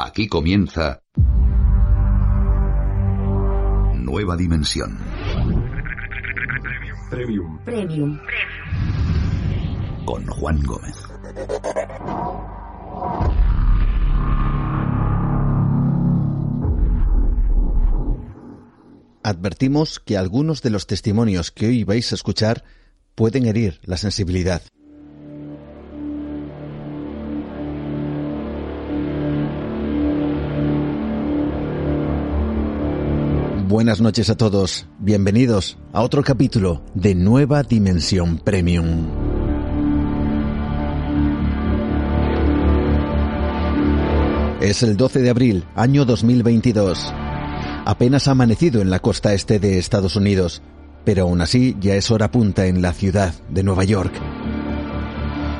Aquí comienza Nueva Dimensión. Premium. Premium. Con Juan Gómez. Advertimos que algunos de los testimonios que hoy vais a escuchar pueden herir la sensibilidad. Buenas noches a todos, bienvenidos a otro capítulo de Nueva Dimensión Premium. Es el 12 de abril, año 2022. Apenas ha amanecido en la costa este de Estados Unidos, pero aún así ya es hora punta en la ciudad de Nueva York.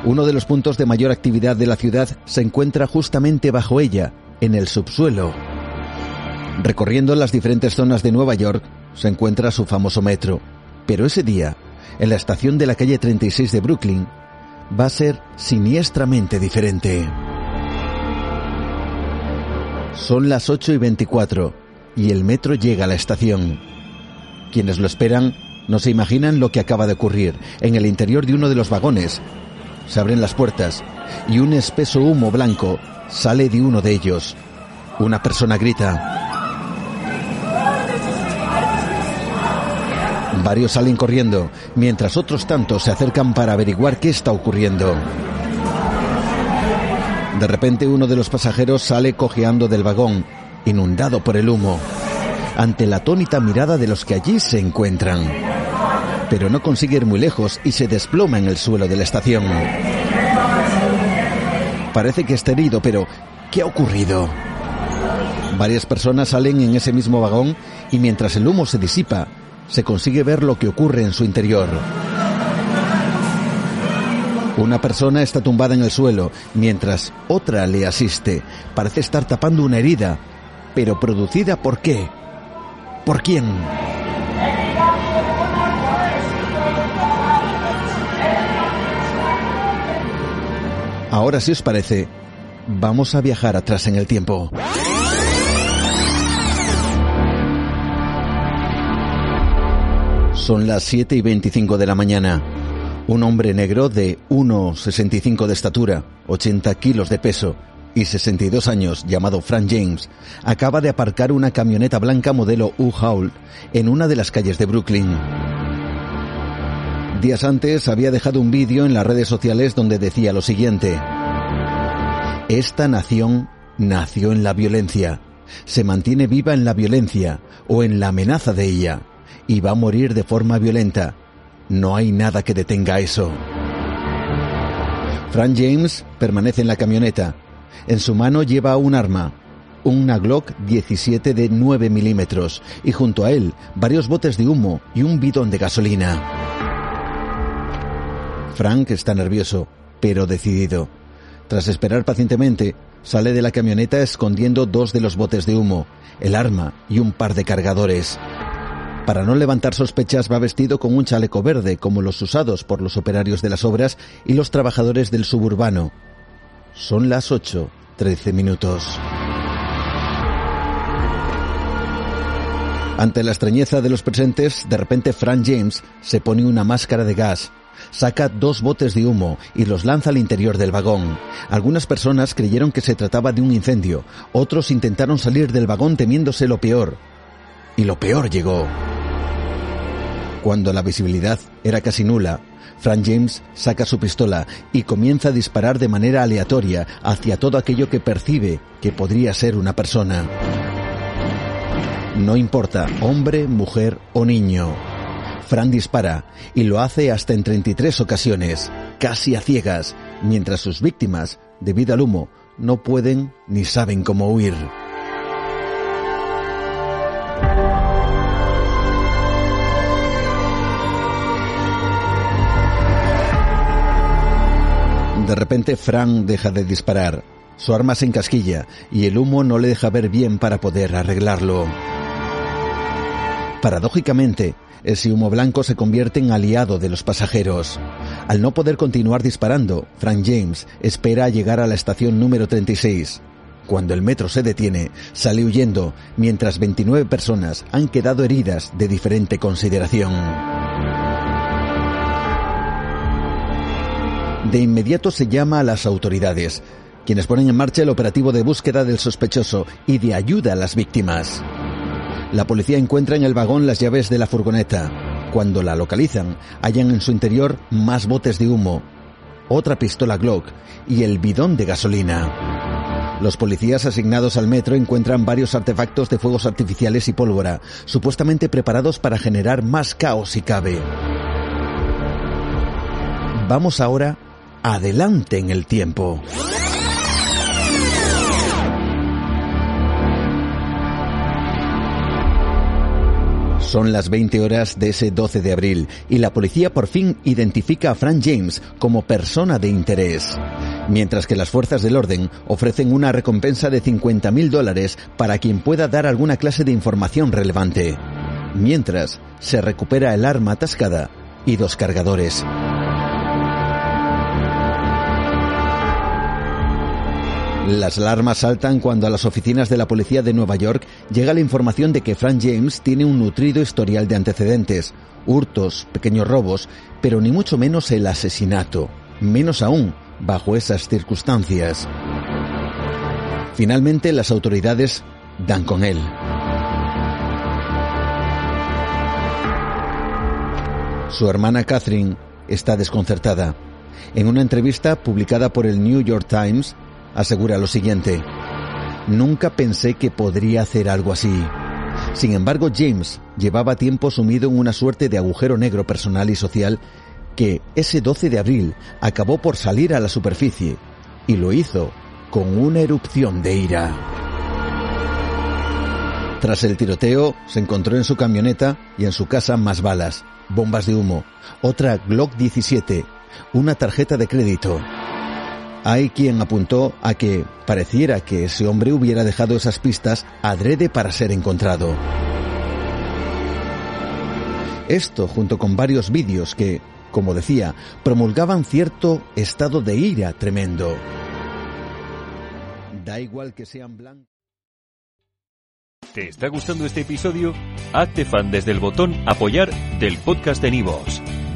Uno de los puntos de mayor actividad de la ciudad se encuentra justamente bajo ella, en el subsuelo. Recorriendo las diferentes zonas de Nueva York se encuentra su famoso metro, pero ese día, en la estación de la calle 36 de Brooklyn, va a ser siniestramente diferente. Son las 8 y 24 y el metro llega a la estación. Quienes lo esperan no se imaginan lo que acaba de ocurrir. En el interior de uno de los vagones se abren las puertas y un espeso humo blanco sale de uno de ellos. Una persona grita. Varios salen corriendo, mientras otros tantos se acercan para averiguar qué está ocurriendo. De repente uno de los pasajeros sale cojeando del vagón, inundado por el humo, ante la atónita mirada de los que allí se encuentran. Pero no consigue ir muy lejos y se desploma en el suelo de la estación. Parece que está herido, pero ¿qué ha ocurrido? Varias personas salen en ese mismo vagón y mientras el humo se disipa, se consigue ver lo que ocurre en su interior. Una persona está tumbada en el suelo, mientras otra le asiste. Parece estar tapando una herida. Pero producida por qué? ¿Por quién? Ahora, si os parece, vamos a viajar atrás en el tiempo. Son las 7 y 25 de la mañana. Un hombre negro de 1,65 de estatura, 80 kilos de peso y 62 años, llamado Frank James, acaba de aparcar una camioneta blanca modelo U-Haul en una de las calles de Brooklyn. Días antes había dejado un vídeo en las redes sociales donde decía lo siguiente. Esta nación nació en la violencia, se mantiene viva en la violencia o en la amenaza de ella y va a morir de forma violenta. No hay nada que detenga eso. Frank James permanece en la camioneta. En su mano lleva un arma, una Glock 17 de 9 milímetros, y junto a él varios botes de humo y un bidón de gasolina. Frank está nervioso, pero decidido. Tras esperar pacientemente, sale de la camioneta escondiendo dos de los botes de humo, el arma y un par de cargadores. Para no levantar sospechas va vestido con un chaleco verde, como los usados por los operarios de las obras y los trabajadores del suburbano. Son las 8, 13 minutos. Ante la extrañeza de los presentes, de repente Frank James se pone una máscara de gas, saca dos botes de humo y los lanza al interior del vagón. Algunas personas creyeron que se trataba de un incendio, otros intentaron salir del vagón temiéndose lo peor. Y lo peor llegó. Cuando la visibilidad era casi nula, Frank James saca su pistola y comienza a disparar de manera aleatoria hacia todo aquello que percibe que podría ser una persona. No importa, hombre, mujer o niño. Frank dispara y lo hace hasta en 33 ocasiones, casi a ciegas, mientras sus víctimas, debido al humo, no pueden ni saben cómo huir. De repente Frank deja de disparar. Su arma se encasquilla y el humo no le deja ver bien para poder arreglarlo. Paradójicamente, ese humo blanco se convierte en aliado de los pasajeros. Al no poder continuar disparando, Frank James espera llegar a la estación número 36. Cuando el metro se detiene, sale huyendo, mientras 29 personas han quedado heridas de diferente consideración. De inmediato se llama a las autoridades, quienes ponen en marcha el operativo de búsqueda del sospechoso y de ayuda a las víctimas. La policía encuentra en el vagón las llaves de la furgoneta. Cuando la localizan, hallan en su interior más botes de humo, otra pistola Glock y el bidón de gasolina. Los policías asignados al metro encuentran varios artefactos de fuegos artificiales y pólvora, supuestamente preparados para generar más caos si cabe. Vamos ahora adelante en el tiempo. Son las 20 horas de ese 12 de abril y la policía por fin identifica a Frank James como persona de interés. Mientras que las fuerzas del orden ofrecen una recompensa de 50.000 dólares para quien pueda dar alguna clase de información relevante. Mientras, se recupera el arma atascada y dos cargadores. Las alarmas saltan cuando a las oficinas de la policía de Nueva York llega la información de que Frank James tiene un nutrido historial de antecedentes, hurtos, pequeños robos, pero ni mucho menos el asesinato, menos aún bajo esas circunstancias. Finalmente las autoridades dan con él. Su hermana Catherine está desconcertada. En una entrevista publicada por el New York Times, asegura lo siguiente. Nunca pensé que podría hacer algo así. Sin embargo, James llevaba tiempo sumido en una suerte de agujero negro personal y social que ese 12 de abril acabó por salir a la superficie y lo hizo con una erupción de ira. Tras el tiroteo, se encontró en su camioneta y en su casa más balas, bombas de humo, otra Glock 17, una tarjeta de crédito, hay quien apuntó a que pareciera que ese hombre hubiera dejado esas pistas adrede para ser encontrado. Esto junto con varios vídeos que, como decía, promulgaban cierto estado de ira tremendo. Da igual que sean blancos. ¿Te está gustando este episodio? Hazte fan desde el botón apoyar del podcast de Nivos.